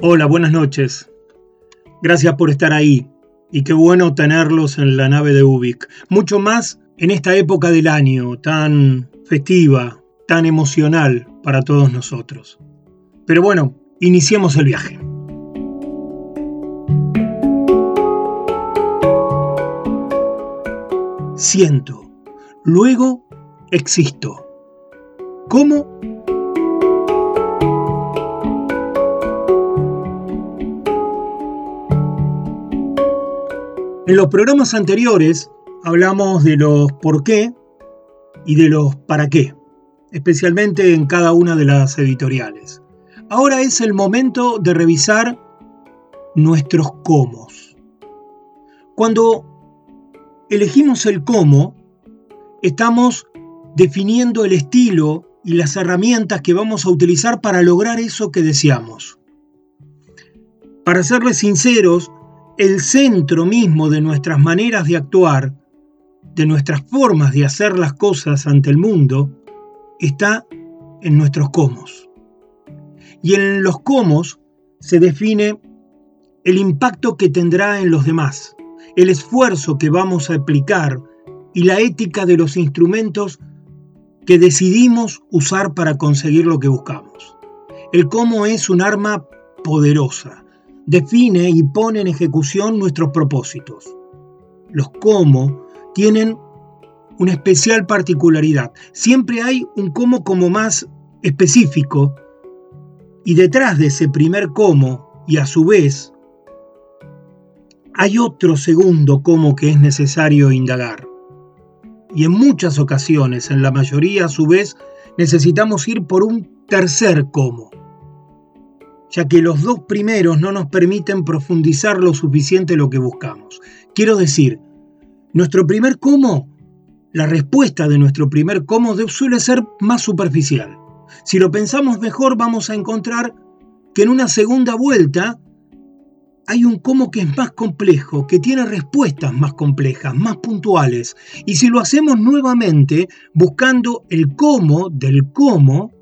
Hola, buenas noches. Gracias por estar ahí y qué bueno tenerlos en la nave de Ubik. Mucho más en esta época del año tan festiva, tan emocional para todos nosotros. Pero bueno, iniciemos el viaje. Siento, luego existo. ¿Cómo? En los programas anteriores hablamos de los por qué y de los para qué, especialmente en cada una de las editoriales. Ahora es el momento de revisar nuestros cómo. Cuando elegimos el cómo, estamos definiendo el estilo y las herramientas que vamos a utilizar para lograr eso que deseamos. Para serles sinceros, el centro mismo de nuestras maneras de actuar, de nuestras formas de hacer las cosas ante el mundo, está en nuestros cómo. Y en los cómo se define el impacto que tendrá en los demás, el esfuerzo que vamos a aplicar y la ética de los instrumentos que decidimos usar para conseguir lo que buscamos. El cómo es un arma poderosa, define y pone en ejecución nuestros propósitos. Los cómo tienen una especial particularidad. Siempre hay un cómo como más específico y detrás de ese primer cómo y a su vez hay otro segundo cómo que es necesario indagar. Y en muchas ocasiones, en la mayoría a su vez, necesitamos ir por un tercer cómo ya que los dos primeros no nos permiten profundizar lo suficiente lo que buscamos. Quiero decir, nuestro primer cómo, la respuesta de nuestro primer cómo suele ser más superficial. Si lo pensamos mejor vamos a encontrar que en una segunda vuelta hay un cómo que es más complejo, que tiene respuestas más complejas, más puntuales. Y si lo hacemos nuevamente buscando el cómo del cómo,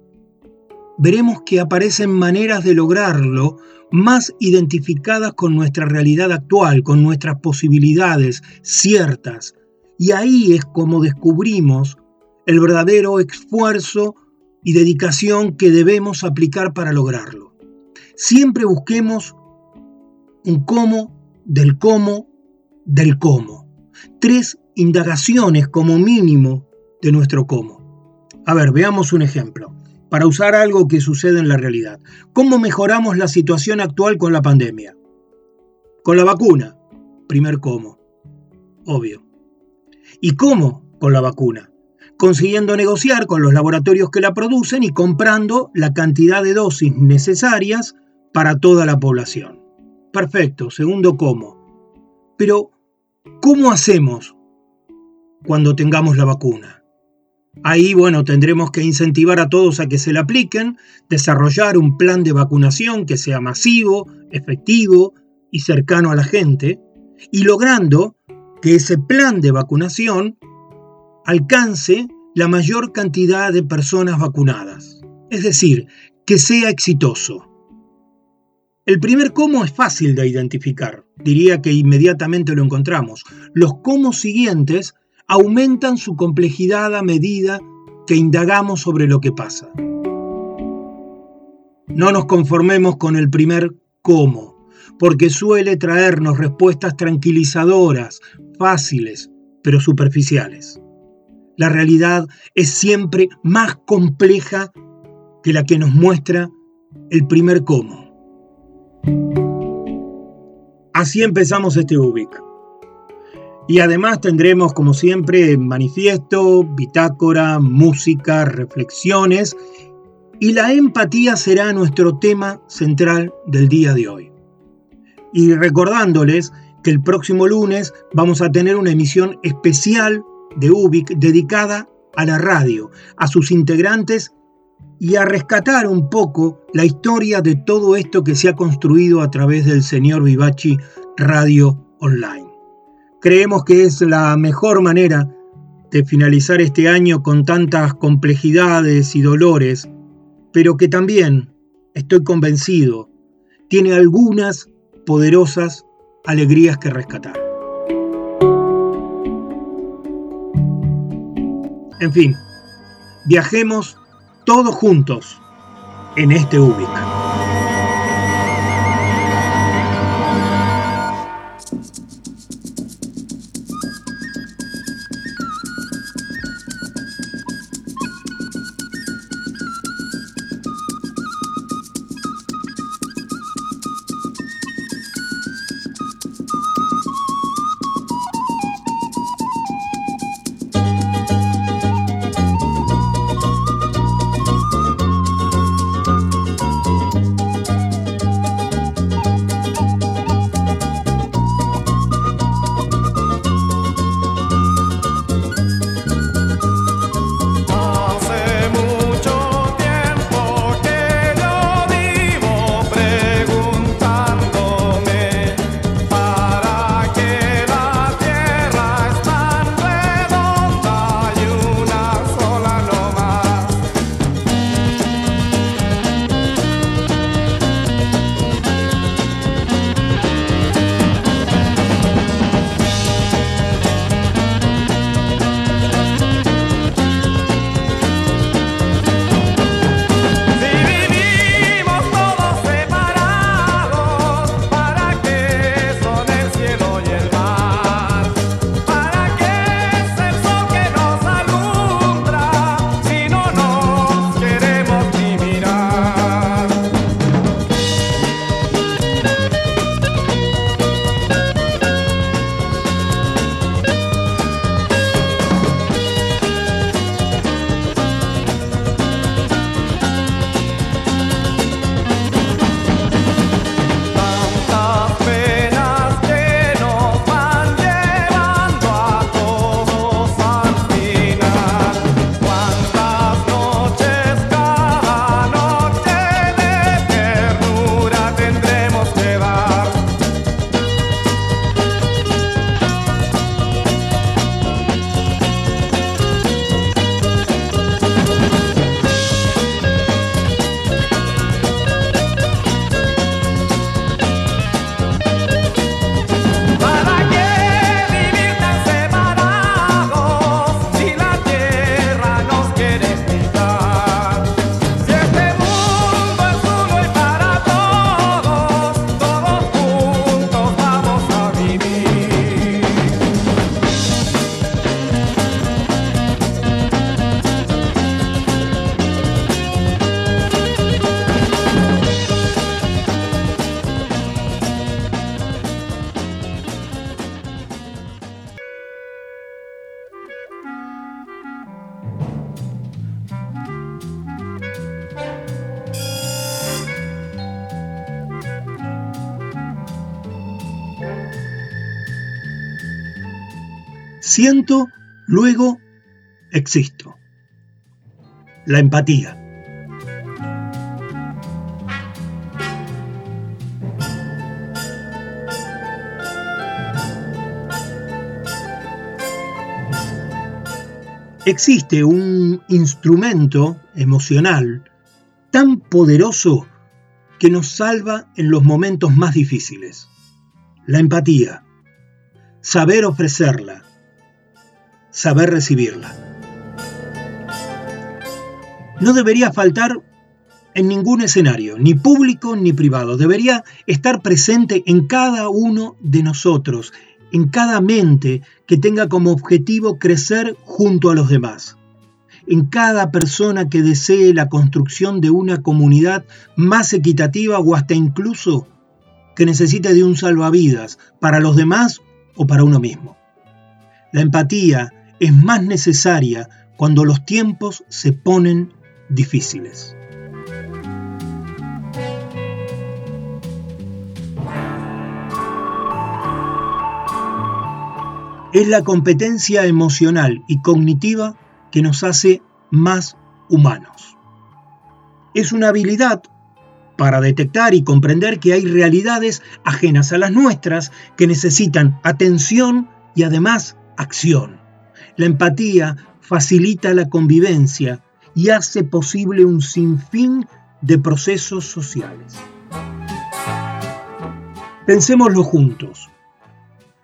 veremos que aparecen maneras de lograrlo más identificadas con nuestra realidad actual, con nuestras posibilidades ciertas. Y ahí es como descubrimos el verdadero esfuerzo y dedicación que debemos aplicar para lograrlo. Siempre busquemos un cómo del cómo del cómo. Tres indagaciones como mínimo de nuestro cómo. A ver, veamos un ejemplo para usar algo que sucede en la realidad. ¿Cómo mejoramos la situación actual con la pandemia? Con la vacuna. Primer cómo. Obvio. ¿Y cómo? Con la vacuna. Consiguiendo negociar con los laboratorios que la producen y comprando la cantidad de dosis necesarias para toda la población. Perfecto. Segundo cómo. Pero, ¿cómo hacemos cuando tengamos la vacuna? Ahí, bueno, tendremos que incentivar a todos a que se la apliquen, desarrollar un plan de vacunación que sea masivo, efectivo y cercano a la gente, y logrando que ese plan de vacunación alcance la mayor cantidad de personas vacunadas. Es decir, que sea exitoso. El primer cómo es fácil de identificar, diría que inmediatamente lo encontramos. Los cómo siguientes aumentan su complejidad a medida que indagamos sobre lo que pasa. No nos conformemos con el primer cómo, porque suele traernos respuestas tranquilizadoras, fáciles, pero superficiales. La realidad es siempre más compleja que la que nos muestra el primer cómo. Así empezamos este UBIC. Y además tendremos, como siempre, manifiesto, bitácora, música, reflexiones y la empatía será nuestro tema central del día de hoy. Y recordándoles que el próximo lunes vamos a tener una emisión especial de UBIC dedicada a la radio, a sus integrantes y a rescatar un poco la historia de todo esto que se ha construido a través del señor Vivachi Radio Online. Creemos que es la mejor manera de finalizar este año con tantas complejidades y dolores, pero que también, estoy convencido, tiene algunas poderosas alegrías que rescatar. En fin, viajemos todos juntos en este Ubic. Siento, luego existo. La empatía. Existe un instrumento emocional tan poderoso que nos salva en los momentos más difíciles. La empatía. Saber ofrecerla. Saber recibirla. No debería faltar en ningún escenario, ni público ni privado. Debería estar presente en cada uno de nosotros, en cada mente que tenga como objetivo crecer junto a los demás. En cada persona que desee la construcción de una comunidad más equitativa o hasta incluso que necesite de un salvavidas para los demás o para uno mismo. La empatía es más necesaria cuando los tiempos se ponen difíciles. es la competencia emocional y cognitiva que nos hace más humanos. Es una habilidad para detectar y comprender que hay realidades ajenas a las nuestras que necesitan atención y además acción. La empatía facilita la convivencia y hace posible un sinfín de procesos sociales. Pensémoslo juntos.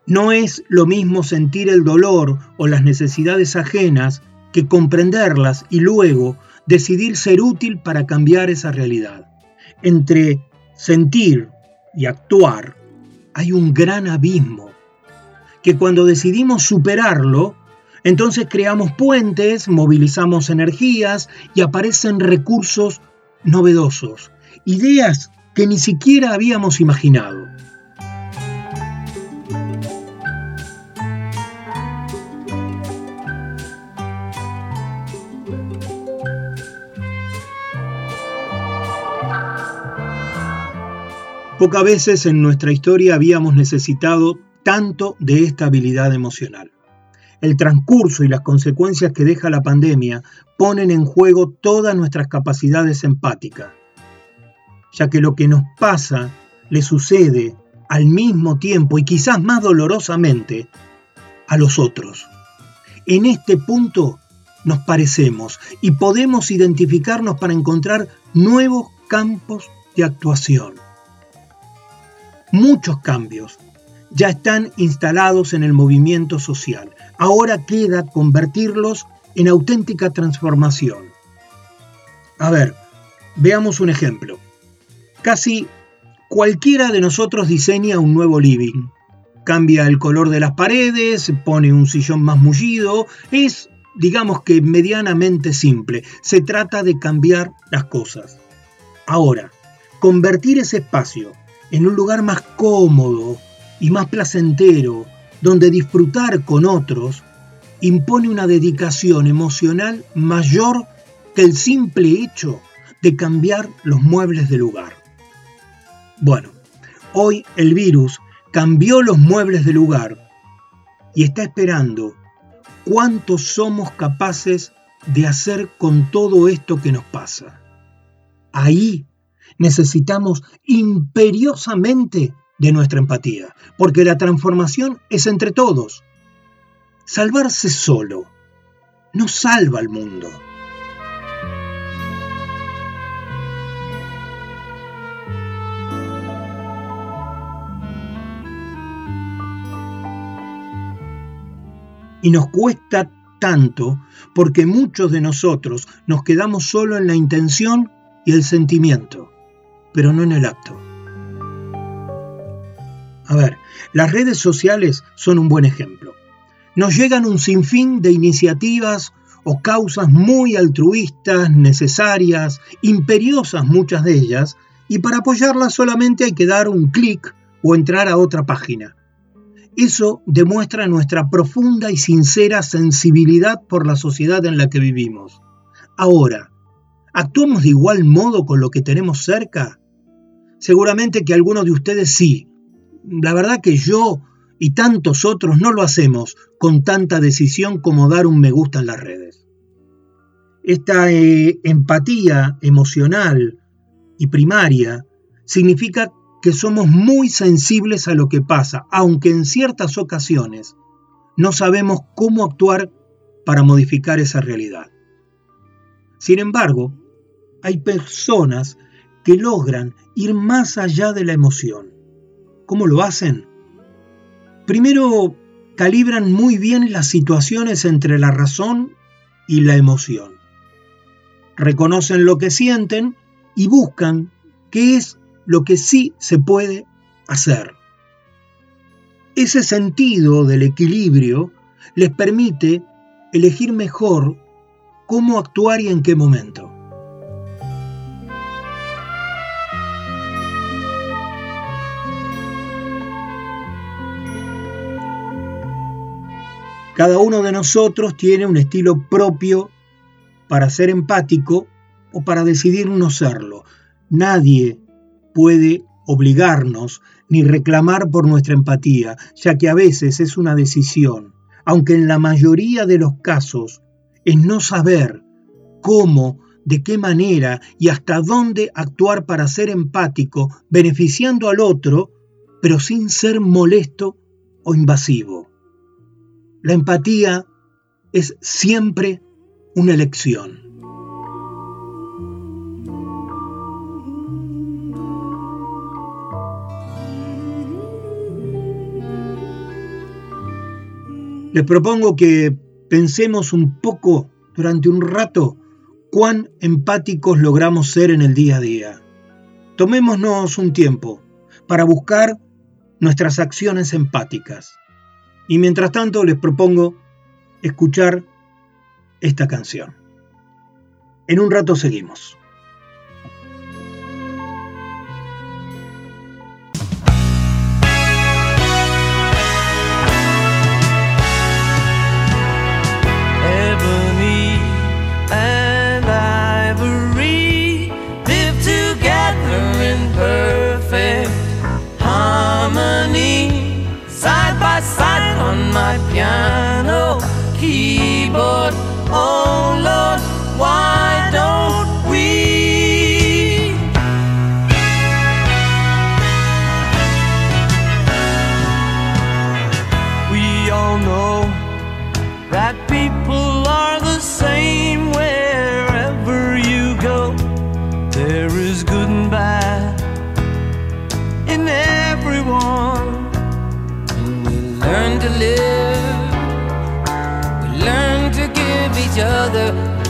No es lo mismo sentir el dolor o las necesidades ajenas que comprenderlas y luego decidir ser útil para cambiar esa realidad. Entre sentir y actuar hay un gran abismo, que cuando decidimos superarlo, entonces creamos puentes, movilizamos energías y aparecen recursos novedosos, ideas que ni siquiera habíamos imaginado. Pocas veces en nuestra historia habíamos necesitado tanto de esta habilidad emocional. El transcurso y las consecuencias que deja la pandemia ponen en juego todas nuestras capacidades empáticas, ya que lo que nos pasa le sucede al mismo tiempo y quizás más dolorosamente a los otros. En este punto nos parecemos y podemos identificarnos para encontrar nuevos campos de actuación. Muchos cambios ya están instalados en el movimiento social. Ahora queda convertirlos en auténtica transformación. A ver, veamos un ejemplo. Casi cualquiera de nosotros diseña un nuevo living. Cambia el color de las paredes, pone un sillón más mullido. Es, digamos que, medianamente simple. Se trata de cambiar las cosas. Ahora, convertir ese espacio en un lugar más cómodo y más placentero, donde disfrutar con otros, impone una dedicación emocional mayor que el simple hecho de cambiar los muebles de lugar. Bueno, hoy el virus cambió los muebles de lugar y está esperando cuánto somos capaces de hacer con todo esto que nos pasa. Ahí necesitamos imperiosamente de nuestra empatía, porque la transformación es entre todos. Salvarse solo no salva al mundo. Y nos cuesta tanto porque muchos de nosotros nos quedamos solo en la intención y el sentimiento pero no en el acto. A ver, las redes sociales son un buen ejemplo. Nos llegan un sinfín de iniciativas o causas muy altruistas, necesarias, imperiosas muchas de ellas, y para apoyarlas solamente hay que dar un clic o entrar a otra página. Eso demuestra nuestra profunda y sincera sensibilidad por la sociedad en la que vivimos. Ahora, ¿actuamos de igual modo con lo que tenemos cerca? Seguramente que algunos de ustedes sí. La verdad que yo y tantos otros no lo hacemos con tanta decisión como dar un me gusta en las redes. Esta eh, empatía emocional y primaria significa que somos muy sensibles a lo que pasa, aunque en ciertas ocasiones no sabemos cómo actuar para modificar esa realidad. Sin embargo, hay personas que logran ir más allá de la emoción. ¿Cómo lo hacen? Primero, calibran muy bien las situaciones entre la razón y la emoción. Reconocen lo que sienten y buscan qué es lo que sí se puede hacer. Ese sentido del equilibrio les permite elegir mejor cómo actuar y en qué momento. Cada uno de nosotros tiene un estilo propio para ser empático o para decidir no serlo. Nadie puede obligarnos ni reclamar por nuestra empatía, ya que a veces es una decisión, aunque en la mayoría de los casos es no saber cómo, de qué manera y hasta dónde actuar para ser empático, beneficiando al otro, pero sin ser molesto o invasivo. La empatía es siempre una elección. Les propongo que pensemos un poco durante un rato cuán empáticos logramos ser en el día a día. Tomémonos un tiempo para buscar nuestras acciones empáticas. Y mientras tanto les propongo escuchar esta canción. En un rato seguimos. My piano keyboard. Oh Lord,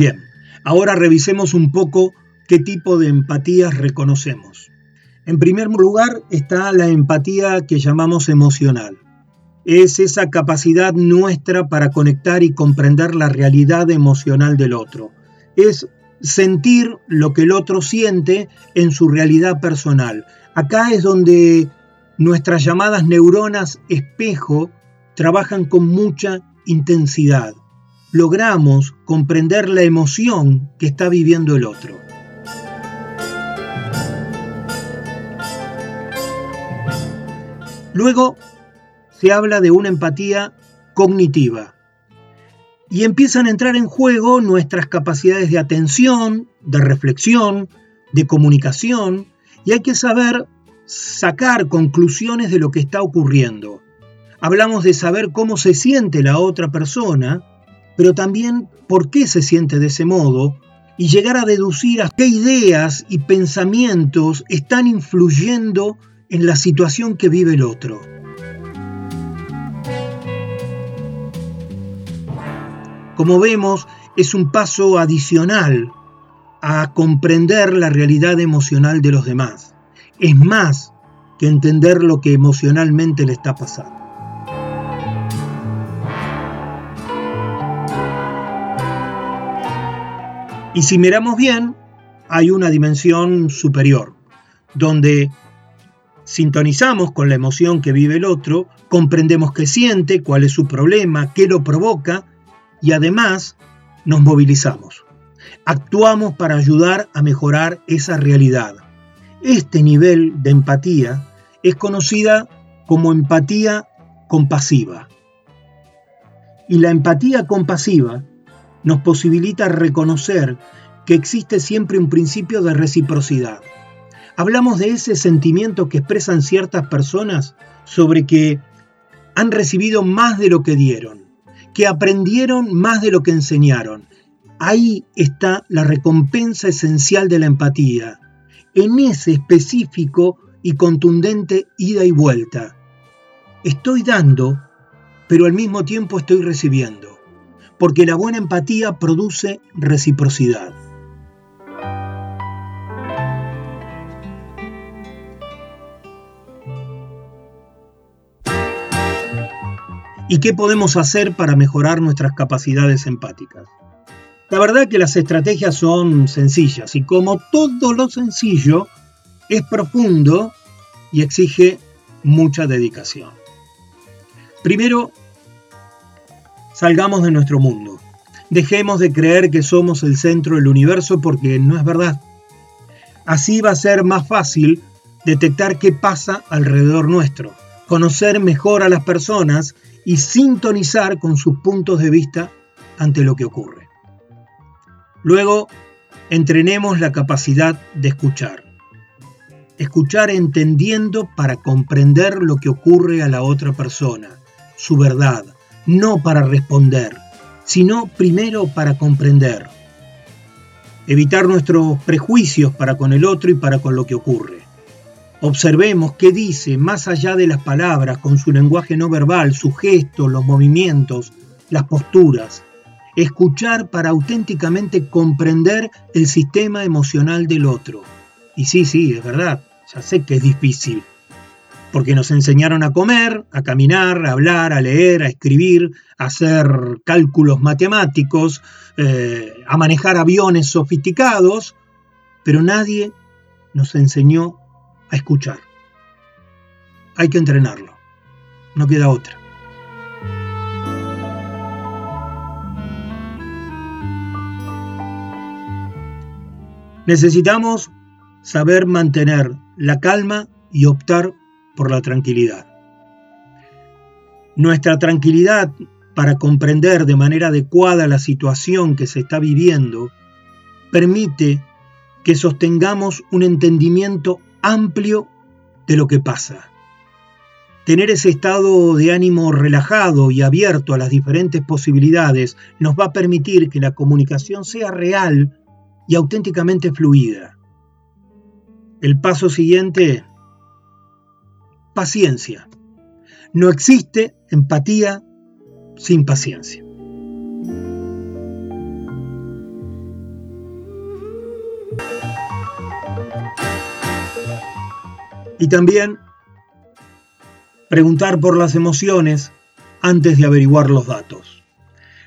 Bien, ahora revisemos un poco qué tipo de empatías reconocemos. En primer lugar está la empatía que llamamos emocional. Es esa capacidad nuestra para conectar y comprender la realidad emocional del otro. Es sentir lo que el otro siente en su realidad personal. Acá es donde nuestras llamadas neuronas espejo trabajan con mucha intensidad. Logramos comprender la emoción que está viviendo el otro. Luego se habla de una empatía cognitiva y empiezan a entrar en juego nuestras capacidades de atención, de reflexión, de comunicación y hay que saber sacar conclusiones de lo que está ocurriendo. Hablamos de saber cómo se siente la otra persona, pero también por qué se siente de ese modo y llegar a deducir a qué ideas y pensamientos están influyendo en la situación que vive el otro. Como vemos, es un paso adicional a comprender la realidad emocional de los demás. Es más que entender lo que emocionalmente le está pasando. Y si miramos bien, hay una dimensión superior, donde sintonizamos con la emoción que vive el otro, comprendemos qué siente, cuál es su problema, qué lo provoca, y además nos movilizamos. Actuamos para ayudar a mejorar esa realidad. Este nivel de empatía es conocida como empatía compasiva. Y la empatía compasiva nos posibilita reconocer que existe siempre un principio de reciprocidad. Hablamos de ese sentimiento que expresan ciertas personas sobre que han recibido más de lo que dieron, que aprendieron más de lo que enseñaron. Ahí está la recompensa esencial de la empatía, en ese específico y contundente ida y vuelta. Estoy dando, pero al mismo tiempo estoy recibiendo porque la buena empatía produce reciprocidad. ¿Y qué podemos hacer para mejorar nuestras capacidades empáticas? La verdad que las estrategias son sencillas y como todo lo sencillo, es profundo y exige mucha dedicación. Primero, Salgamos de nuestro mundo. Dejemos de creer que somos el centro del universo porque no es verdad. Así va a ser más fácil detectar qué pasa alrededor nuestro, conocer mejor a las personas y sintonizar con sus puntos de vista ante lo que ocurre. Luego, entrenemos la capacidad de escuchar. Escuchar entendiendo para comprender lo que ocurre a la otra persona, su verdad, no para responder, sino primero para comprender. Evitar nuestros prejuicios para con el otro y para con lo que ocurre. Observemos qué dice más allá de las palabras, con su lenguaje no verbal, sus gestos, los movimientos, las posturas. Escuchar para auténticamente comprender el sistema emocional del otro. Y sí, sí, es verdad, ya sé que es difícil, porque nos enseñaron a comer, a caminar, a hablar, a leer, a escribir, a hacer cálculos matemáticos, eh, a manejar aviones sofisticados, pero nadie nos enseñó a escuchar. Hay que entrenarlo, no queda otra. Necesitamos saber mantener la calma y optar por la tranquilidad. Nuestra tranquilidad para comprender de manera adecuada la situación que se está viviendo permite que sostengamos un entendimiento amplio de lo que pasa. Tener ese estado de ánimo relajado y abierto a las diferentes posibilidades nos va a permitir que la comunicación sea real y auténticamente fluida. El paso siguiente paciencia. No existe empatía sin paciencia. Y también preguntar por las emociones antes de averiguar los datos.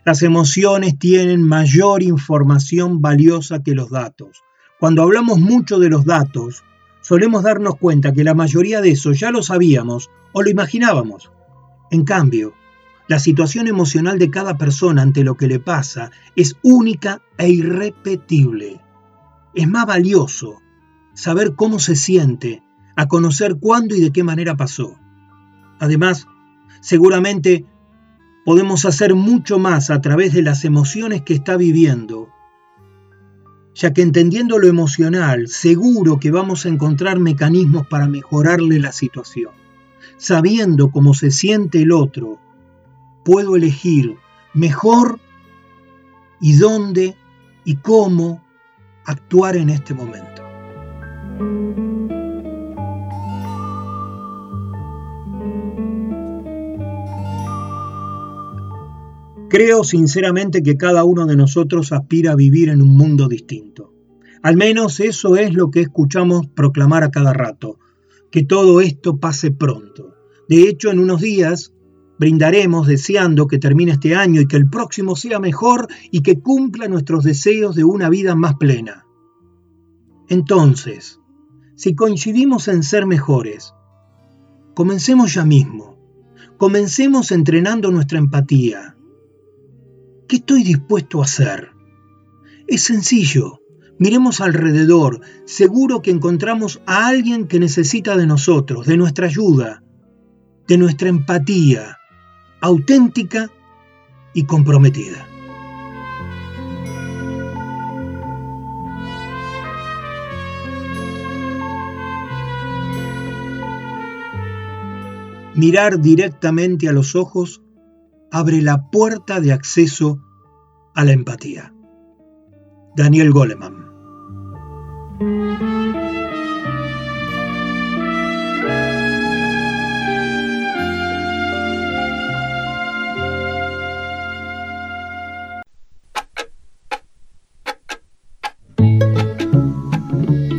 Las emociones tienen mayor información valiosa que los datos. Cuando hablamos mucho de los datos, solemos darnos cuenta que la mayoría de eso ya lo sabíamos o lo imaginábamos. En cambio, la situación emocional de cada persona ante lo que le pasa es única e irrepetible. Es más valioso saber cómo se siente a conocer cuándo y de qué manera pasó. Además, seguramente podemos hacer mucho más a través de las emociones que está viviendo, ya que entendiendo lo emocional, seguro que vamos a encontrar mecanismos para mejorarle la situación. Sabiendo cómo se siente el otro, puedo elegir mejor y dónde y cómo actuar en este momento. Creo sinceramente que cada uno de nosotros aspira a vivir en un mundo distinto. Al menos eso es lo que escuchamos proclamar a cada rato, que todo esto pase pronto. De hecho, en unos días brindaremos deseando que termine este año y que el próximo sea mejor y que cumpla nuestros deseos de una vida más plena. Entonces, si coincidimos en ser mejores, comencemos ya mismo. Comencemos entrenando nuestra empatía, ¿Qué estoy dispuesto a hacer? Es sencillo. Miremos alrededor. Seguro que encontramos a alguien que necesita de nosotros, de nuestra ayuda, de nuestra empatía, auténtica y comprometida. Mirar directamente a los ojos abre la puerta de acceso a la empatía. Daniel Goleman.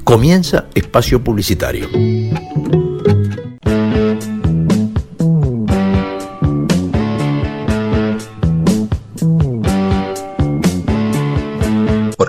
Comienza espacio publicitario.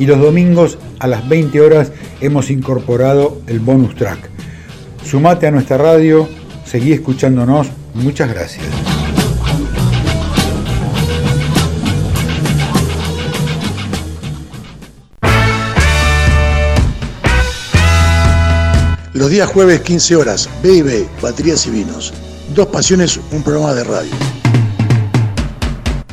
Y los domingos a las 20 horas hemos incorporado el bonus track. Sumate a nuestra radio, seguí escuchándonos. Muchas gracias. Los días jueves 15 horas, B&B, Baterías y Vinos. Dos pasiones, un programa de radio.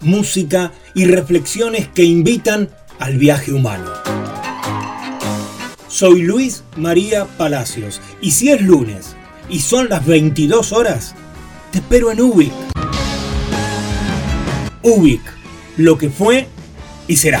música y reflexiones que invitan al viaje humano. Soy Luis María Palacios y si es lunes y son las 22 horas, te espero en Ubic. Ubic, lo que fue y será.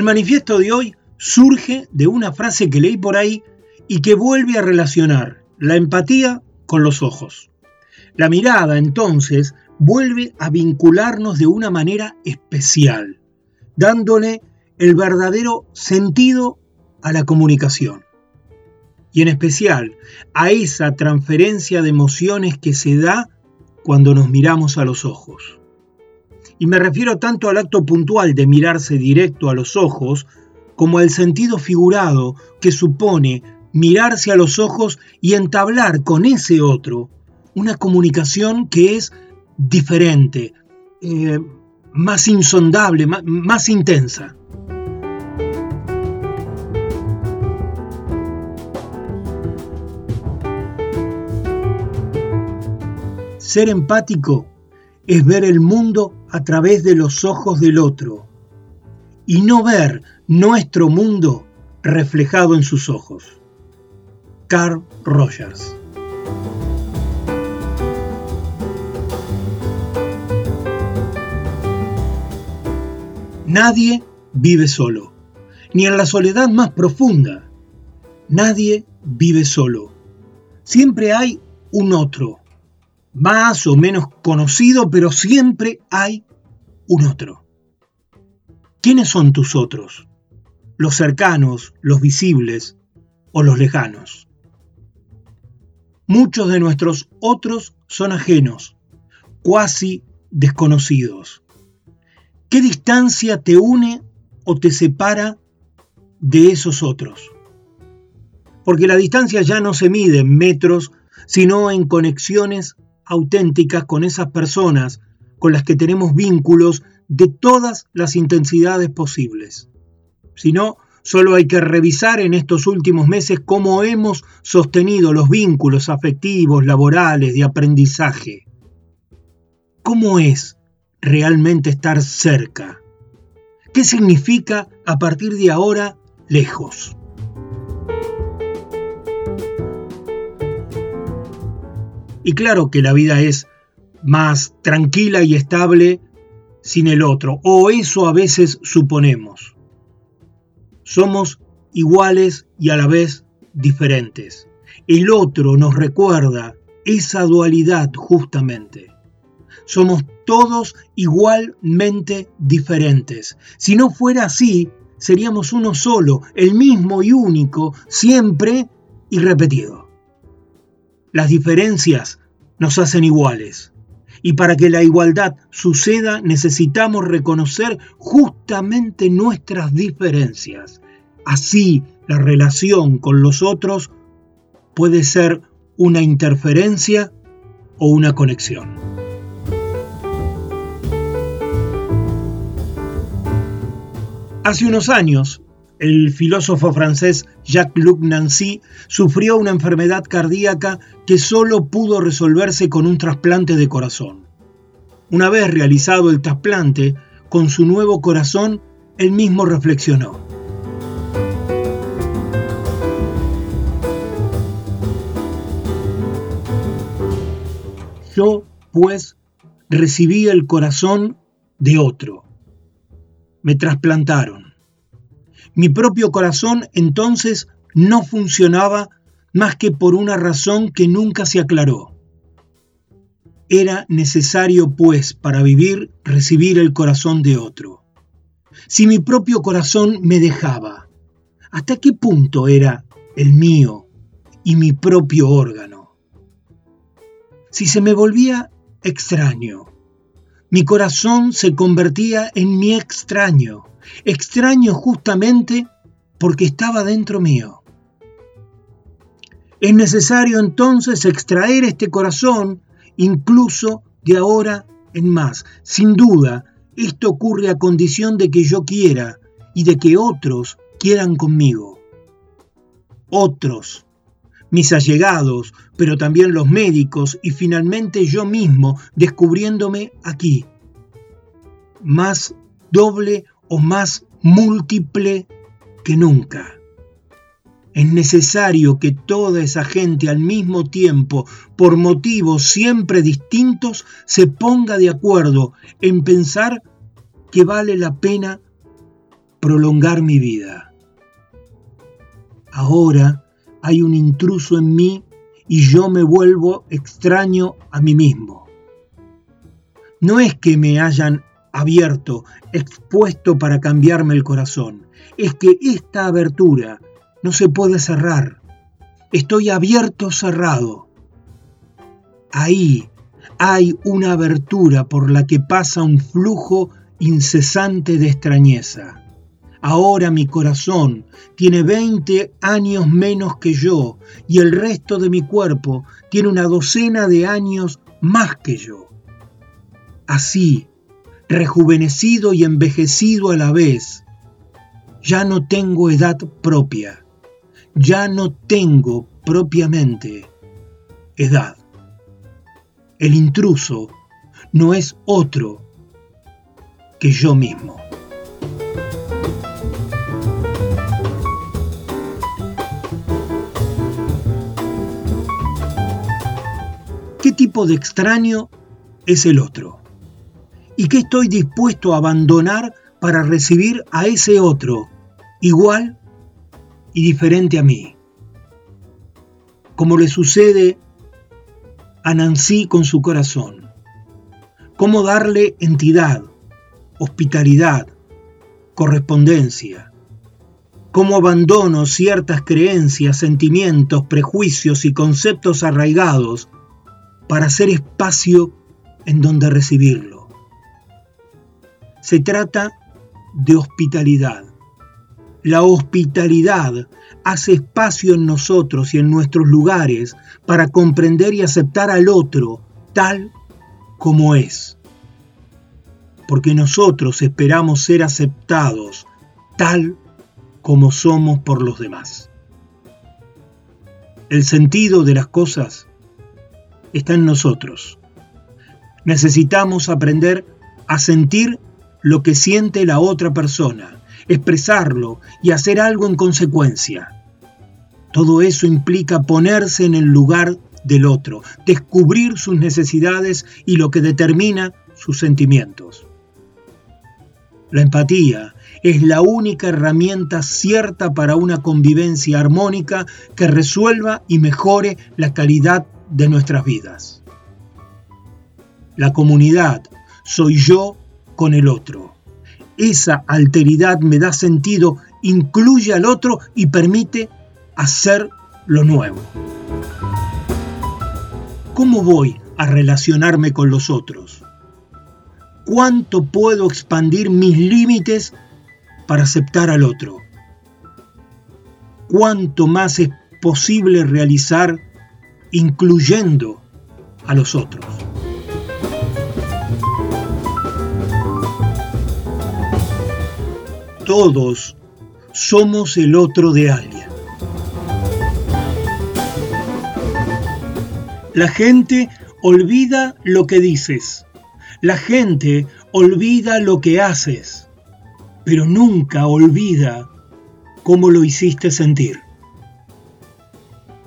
El manifiesto de hoy surge de una frase que leí por ahí y que vuelve a relacionar la empatía con los ojos. La mirada entonces vuelve a vincularnos de una manera especial, dándole el verdadero sentido a la comunicación y en especial a esa transferencia de emociones que se da cuando nos miramos a los ojos. Y me refiero tanto al acto puntual de mirarse directo a los ojos, como al sentido figurado que supone mirarse a los ojos y entablar con ese otro una comunicación que es diferente, eh, más insondable, más, más intensa. Ser empático es ver el mundo a través de los ojos del otro y no ver nuestro mundo reflejado en sus ojos. Carl Rogers Nadie vive solo, ni en la soledad más profunda. Nadie vive solo. Siempre hay un otro, más o menos conocido, pero siempre hay un otro. ¿Quiénes son tus otros? ¿Los cercanos, los visibles o los lejanos? Muchos de nuestros otros son ajenos, cuasi desconocidos. ¿Qué distancia te une o te separa de esos otros? Porque la distancia ya no se mide en metros, sino en conexiones auténticas con esas personas con las que tenemos vínculos de todas las intensidades posibles. Si no, solo hay que revisar en estos últimos meses cómo hemos sostenido los vínculos afectivos, laborales, de aprendizaje. ¿Cómo es realmente estar cerca? ¿Qué significa a partir de ahora lejos? Y claro que la vida es más tranquila y estable sin el otro, o eso a veces suponemos. Somos iguales y a la vez diferentes. El otro nos recuerda esa dualidad justamente. Somos todos igualmente diferentes. Si no fuera así, seríamos uno solo, el mismo y único, siempre y repetido. Las diferencias nos hacen iguales. Y para que la igualdad suceda necesitamos reconocer justamente nuestras diferencias. Así la relación con los otros puede ser una interferencia o una conexión. Hace unos años, el filósofo francés Jacques-Luc Nancy sufrió una enfermedad cardíaca que solo pudo resolverse con un trasplante de corazón. Una vez realizado el trasplante, con su nuevo corazón, él mismo reflexionó. Yo, pues, recibí el corazón de otro. Me trasplantaron. Mi propio corazón entonces no funcionaba más que por una razón que nunca se aclaró. Era necesario, pues, para vivir, recibir el corazón de otro. Si mi propio corazón me dejaba, ¿hasta qué punto era el mío y mi propio órgano? Si se me volvía extraño, mi corazón se convertía en mi extraño, extraño justamente porque estaba dentro mío. Es necesario entonces extraer este corazón incluso de ahora en más. Sin duda, esto ocurre a condición de que yo quiera y de que otros quieran conmigo. Otros, mis allegados, pero también los médicos y finalmente yo mismo descubriéndome aquí. Más doble o más múltiple que nunca. Es necesario que toda esa gente al mismo tiempo, por motivos siempre distintos, se ponga de acuerdo en pensar que vale la pena prolongar mi vida. Ahora hay un intruso en mí y yo me vuelvo extraño a mí mismo. No es que me hayan abierto, expuesto para cambiarme el corazón, es que esta abertura no se puede cerrar. Estoy abierto cerrado. Ahí hay una abertura por la que pasa un flujo incesante de extrañeza. Ahora mi corazón tiene 20 años menos que yo y el resto de mi cuerpo tiene una docena de años más que yo. Así, rejuvenecido y envejecido a la vez, ya no tengo edad propia ya no tengo propiamente edad. El intruso no es otro que yo mismo. ¿Qué tipo de extraño es el otro? ¿Y qué estoy dispuesto a abandonar para recibir a ese otro, igual y diferente a mí. Como le sucede a Nancy con su corazón. Cómo darle entidad, hospitalidad, correspondencia. Cómo abandono ciertas creencias, sentimientos, prejuicios y conceptos arraigados para hacer espacio en donde recibirlo. Se trata de hospitalidad la hospitalidad hace espacio en nosotros y en nuestros lugares para comprender y aceptar al otro tal como es. Porque nosotros esperamos ser aceptados tal como somos por los demás. El sentido de las cosas está en nosotros. Necesitamos aprender a sentir lo que siente la otra persona expresarlo y hacer algo en consecuencia. Todo eso implica ponerse en el lugar del otro, descubrir sus necesidades y lo que determina sus sentimientos. La empatía es la única herramienta cierta para una convivencia armónica que resuelva y mejore la calidad de nuestras vidas. La comunidad soy yo con el otro. Esa alteridad me da sentido, incluye al otro y permite hacer lo nuevo. ¿Cómo voy a relacionarme con los otros? ¿Cuánto puedo expandir mis límites para aceptar al otro? ¿Cuánto más es posible realizar incluyendo a los otros? Todos somos el otro de alguien. La gente olvida lo que dices. La gente olvida lo que haces, pero nunca olvida cómo lo hiciste sentir.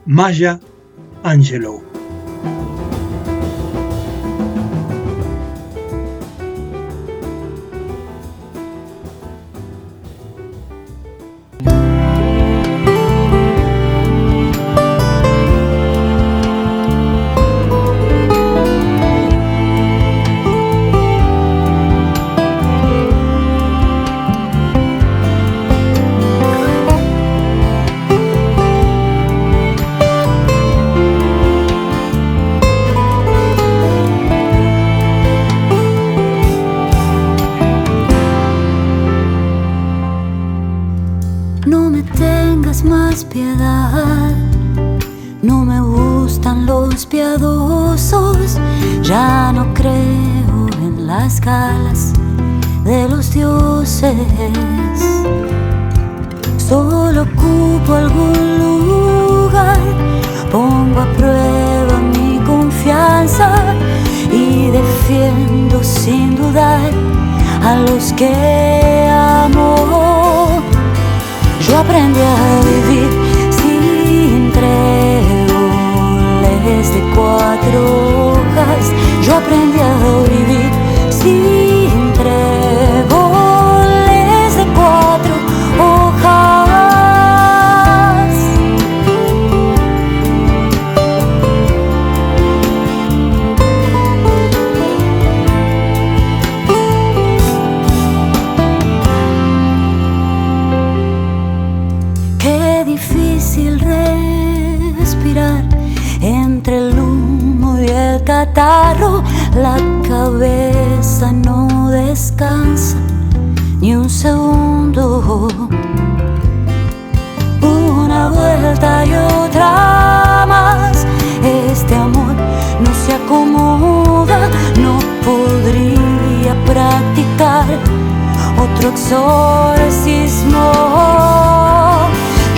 Maya Angelou.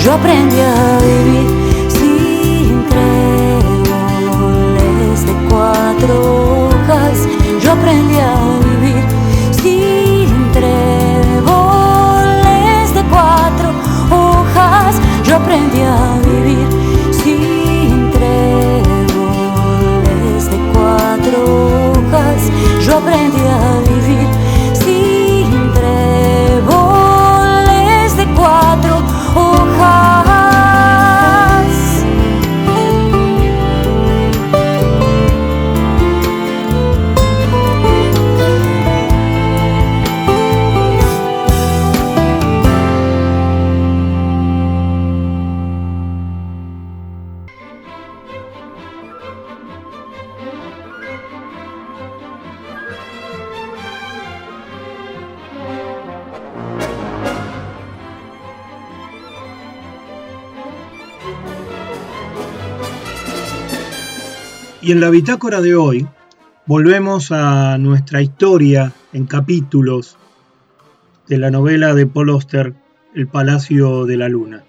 Yo aprendí a vivir sin tréboles de cuatro hojas. Yo aprendí a la bitácora de hoy volvemos a nuestra historia en capítulos de la novela de Paul Auster, El Palacio de la Luna.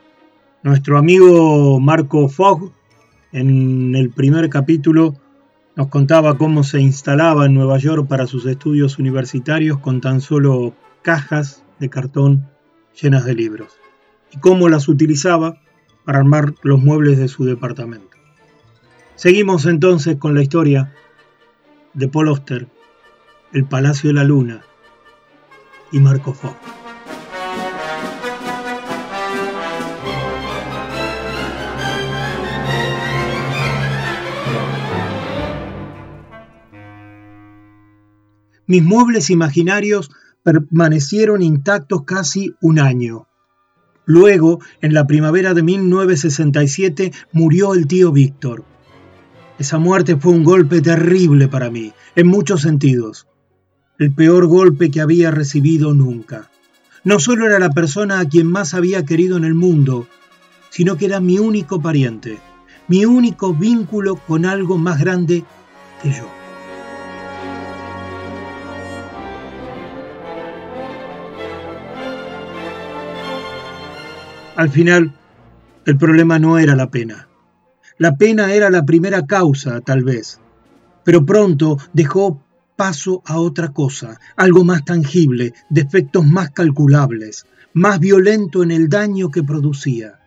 Nuestro amigo Marco Fogg en el primer capítulo nos contaba cómo se instalaba en Nueva York para sus estudios universitarios con tan solo cajas de cartón llenas de libros y cómo las utilizaba para armar los muebles de su departamento. Seguimos entonces con la historia de Paul Auster, El Palacio de la Luna y Marco Fogg. Mis muebles imaginarios permanecieron intactos casi un año. Luego, en la primavera de 1967, murió el tío Víctor. Esa muerte fue un golpe terrible para mí, en muchos sentidos. El peor golpe que había recibido nunca. No solo era la persona a quien más había querido en el mundo, sino que era mi único pariente, mi único vínculo con algo más grande que yo. Al final, el problema no era la pena. La pena era la primera causa, tal vez, pero pronto dejó paso a otra cosa, algo más tangible, de efectos más calculables, más violento en el daño que producía.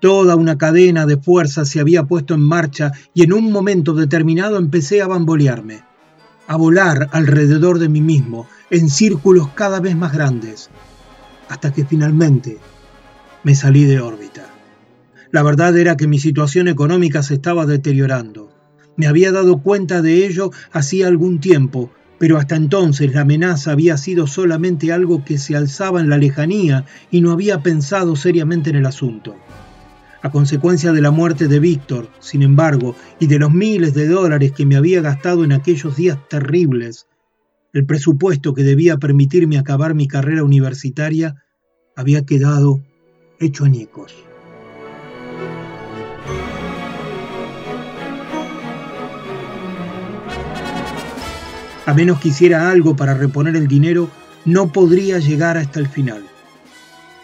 Toda una cadena de fuerzas se había puesto en marcha y en un momento determinado empecé a bambolearme, a volar alrededor de mí mismo, en círculos cada vez más grandes, hasta que finalmente me salí de órbita. La verdad era que mi situación económica se estaba deteriorando. Me había dado cuenta de ello hacía algún tiempo, pero hasta entonces la amenaza había sido solamente algo que se alzaba en la lejanía y no había pensado seriamente en el asunto. A consecuencia de la muerte de Víctor, sin embargo, y de los miles de dólares que me había gastado en aquellos días terribles, el presupuesto que debía permitirme acabar mi carrera universitaria había quedado hecho añicos. A menos que hiciera algo para reponer el dinero, no podría llegar hasta el final.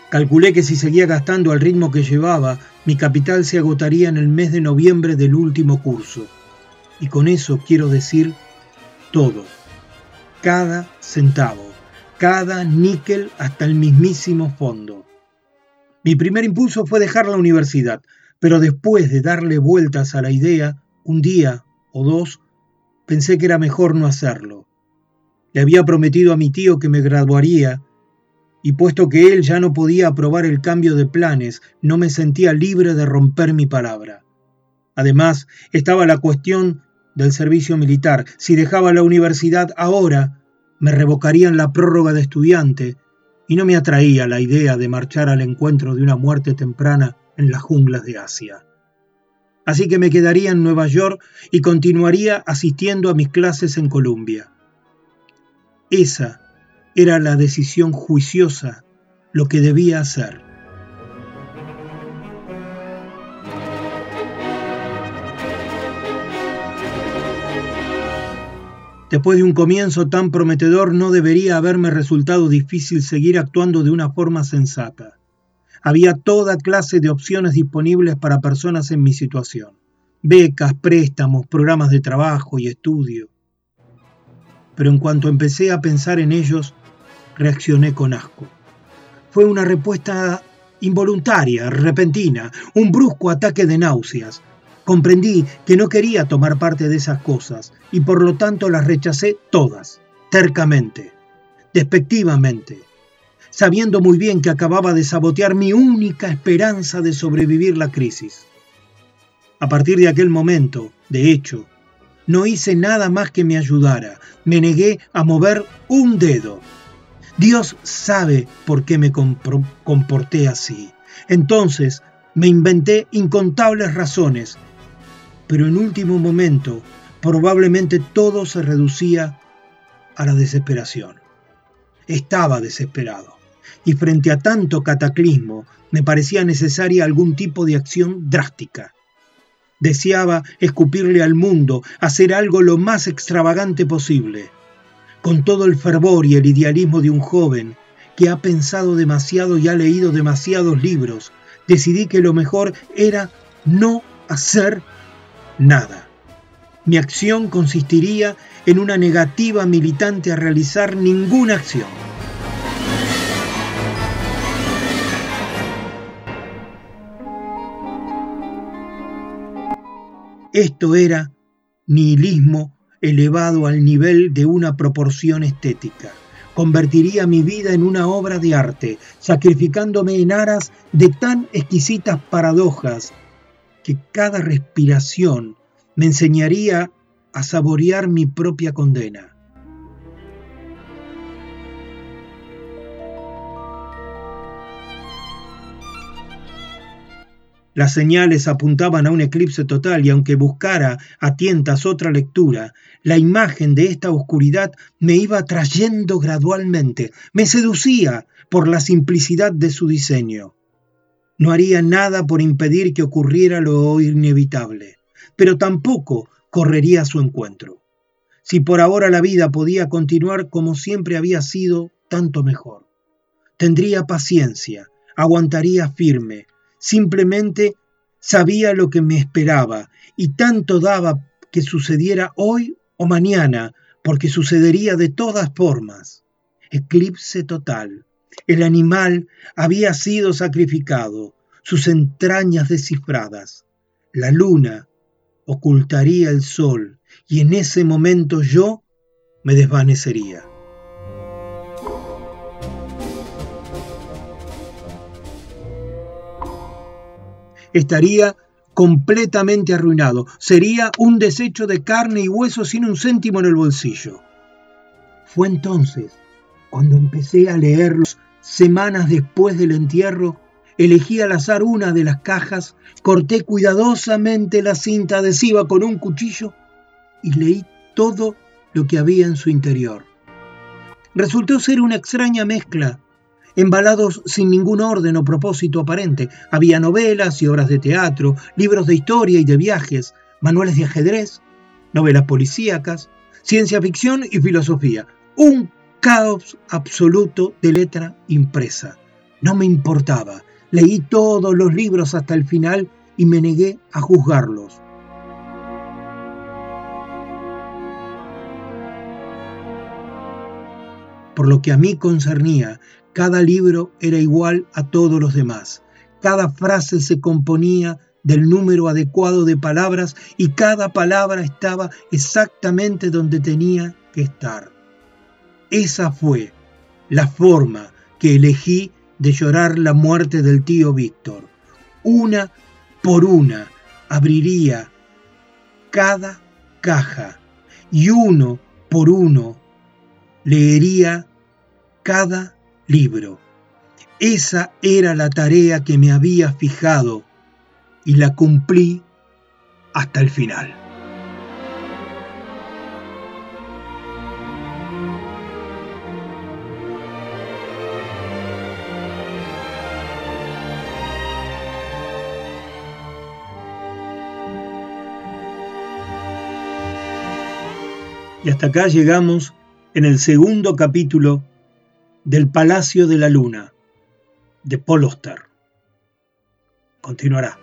Calculé que si seguía gastando al ritmo que llevaba, mi capital se agotaría en el mes de noviembre del último curso. Y con eso quiero decir todo. Cada centavo, cada níquel hasta el mismísimo fondo. Mi primer impulso fue dejar la universidad, pero después de darle vueltas a la idea, un día o dos, pensé que era mejor no hacerlo. Le había prometido a mi tío que me graduaría, y puesto que él ya no podía aprobar el cambio de planes, no me sentía libre de romper mi palabra. Además, estaba la cuestión del servicio militar. Si dejaba la universidad ahora, me revocarían la prórroga de estudiante, y no me atraía la idea de marchar al encuentro de una muerte temprana en las junglas de Asia. Así que me quedaría en Nueva York y continuaría asistiendo a mis clases en Columbia. Esa era la decisión juiciosa, lo que debía hacer. Después de un comienzo tan prometedor no debería haberme resultado difícil seguir actuando de una forma sensata. Había toda clase de opciones disponibles para personas en mi situación. Becas, préstamos, programas de trabajo y estudio. Pero en cuanto empecé a pensar en ellos, reaccioné con asco. Fue una respuesta involuntaria, repentina, un brusco ataque de náuseas. Comprendí que no quería tomar parte de esas cosas y por lo tanto las rechacé todas, tercamente, despectivamente, sabiendo muy bien que acababa de sabotear mi única esperanza de sobrevivir la crisis. A partir de aquel momento, de hecho, no hice nada más que me ayudara. Me negué a mover un dedo. Dios sabe por qué me comporté así. Entonces me inventé incontables razones, pero en último momento probablemente todo se reducía a la desesperación. Estaba desesperado y frente a tanto cataclismo me parecía necesaria algún tipo de acción drástica. Deseaba escupirle al mundo, hacer algo lo más extravagante posible. Con todo el fervor y el idealismo de un joven que ha pensado demasiado y ha leído demasiados libros, decidí que lo mejor era no hacer nada. Mi acción consistiría en una negativa militante a realizar ninguna acción. Esto era nihilismo elevado al nivel de una proporción estética. Convertiría mi vida en una obra de arte, sacrificándome en aras de tan exquisitas paradojas que cada respiración me enseñaría a saborear mi propia condena. Las señales apuntaban a un eclipse total y aunque buscara a tientas otra lectura, la imagen de esta oscuridad me iba atrayendo gradualmente, me seducía por la simplicidad de su diseño. No haría nada por impedir que ocurriera lo inevitable, pero tampoco correría a su encuentro. Si por ahora la vida podía continuar como siempre había sido, tanto mejor. Tendría paciencia, aguantaría firme, simplemente sabía lo que me esperaba y tanto daba que sucediera hoy o mañana porque sucedería de todas formas. Eclipse total. El animal había sido sacrificado, sus entrañas descifradas. La luna ocultaría el sol y en ese momento yo me desvanecería. Estaría completamente arruinado. Sería un desecho de carne y hueso sin un céntimo en el bolsillo. Fue entonces cuando empecé a leerlos semanas después del entierro. Elegí al azar una de las cajas, corté cuidadosamente la cinta adhesiva con un cuchillo y leí todo lo que había en su interior. Resultó ser una extraña mezcla, embalados sin ningún orden o propósito aparente. Había novelas y obras de teatro, libros de historia y de viajes, manuales de ajedrez, novelas policíacas, ciencia ficción y filosofía. Un caos absoluto de letra impresa. No me importaba. Leí todos los libros hasta el final y me negué a juzgarlos. Por lo que a mí concernía, cada libro era igual a todos los demás. Cada frase se componía del número adecuado de palabras y cada palabra estaba exactamente donde tenía que estar. Esa fue la forma que elegí de llorar la muerte del tío Víctor. Una por una abriría cada caja y uno por uno leería cada libro. Esa era la tarea que me había fijado y la cumplí hasta el final. Y hasta acá llegamos en el segundo capítulo del Palacio de la Luna de Paul Auster. Continuará.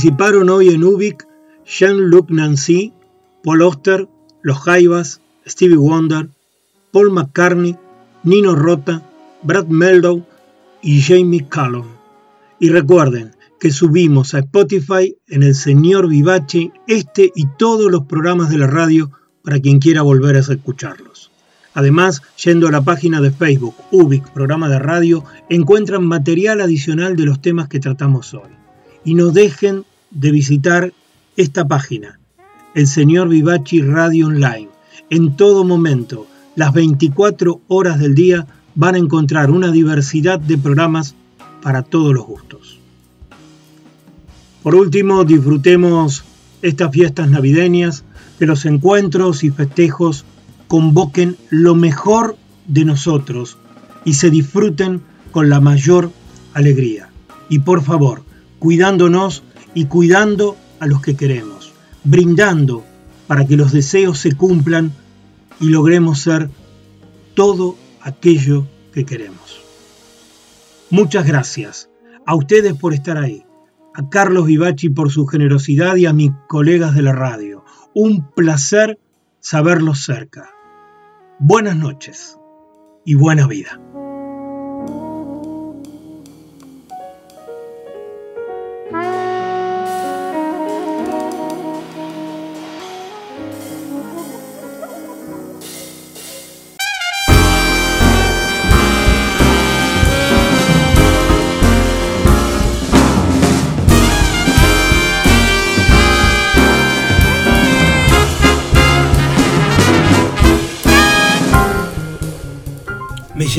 Participaron hoy en Ubik Jean-Luc Nancy, Paul Oster, Los Jaivas, Stevie Wonder, Paul McCartney, Nino Rota, Brad Meldow y Jamie Callum. Y recuerden que subimos a Spotify en el Señor Vivace este y todos los programas de la radio para quien quiera volver a escucharlos. Además, yendo a la página de Facebook Ubic Programa de Radio, encuentran material adicional de los temas que tratamos hoy. Y no dejen de visitar esta página, el Señor Vivaci Radio Online. En todo momento, las 24 horas del día, van a encontrar una diversidad de programas para todos los gustos. Por último, disfrutemos estas fiestas navideñas, que los encuentros y festejos convoquen lo mejor de nosotros y se disfruten con la mayor alegría. Y por favor, cuidándonos y cuidando a los que queremos, brindando para que los deseos se cumplan y logremos ser todo aquello que queremos. Muchas gracias a ustedes por estar ahí, a Carlos Vivaci por su generosidad y a mis colegas de la radio. Un placer saberlos cerca. Buenas noches y buena vida.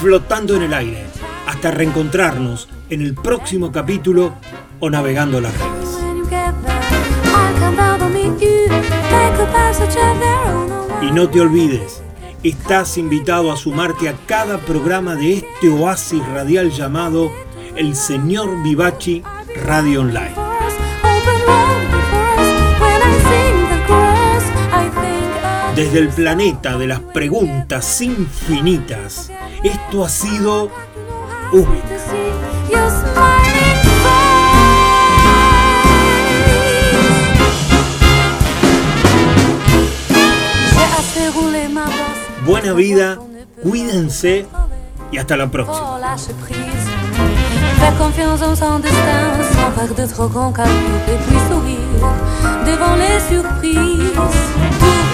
flotando en el aire hasta reencontrarnos en el próximo capítulo o navegando las redes. Y no te olvides, estás invitado a sumarte a cada programa de este oasis radial llamado El Señor Vivaci Radio Online. Desde el planeta de las preguntas infinitas, esto ha sido Ubik. Buena vida, cuídense y hasta la próxima.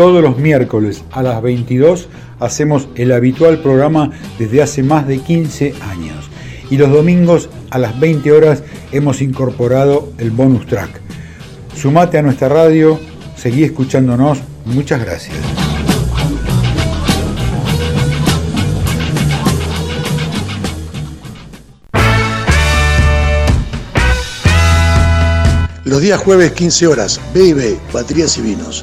Todos los miércoles a las 22 hacemos el habitual programa desde hace más de 15 años. Y los domingos a las 20 horas hemos incorporado el bonus track. Sumate a nuestra radio, seguí escuchándonos. Muchas gracias. Los días jueves 15 horas, B&B, Baterías y Vinos.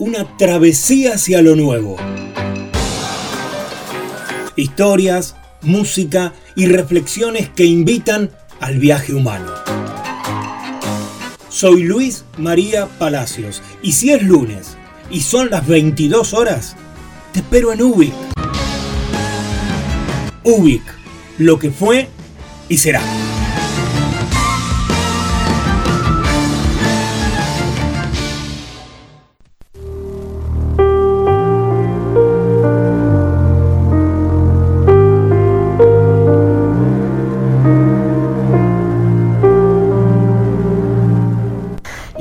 una travesía hacia lo nuevo. Historias, música y reflexiones que invitan al viaje humano. Soy Luis María Palacios y si es lunes y son las 22 horas, te espero en Ubik. Ubik, lo que fue y será.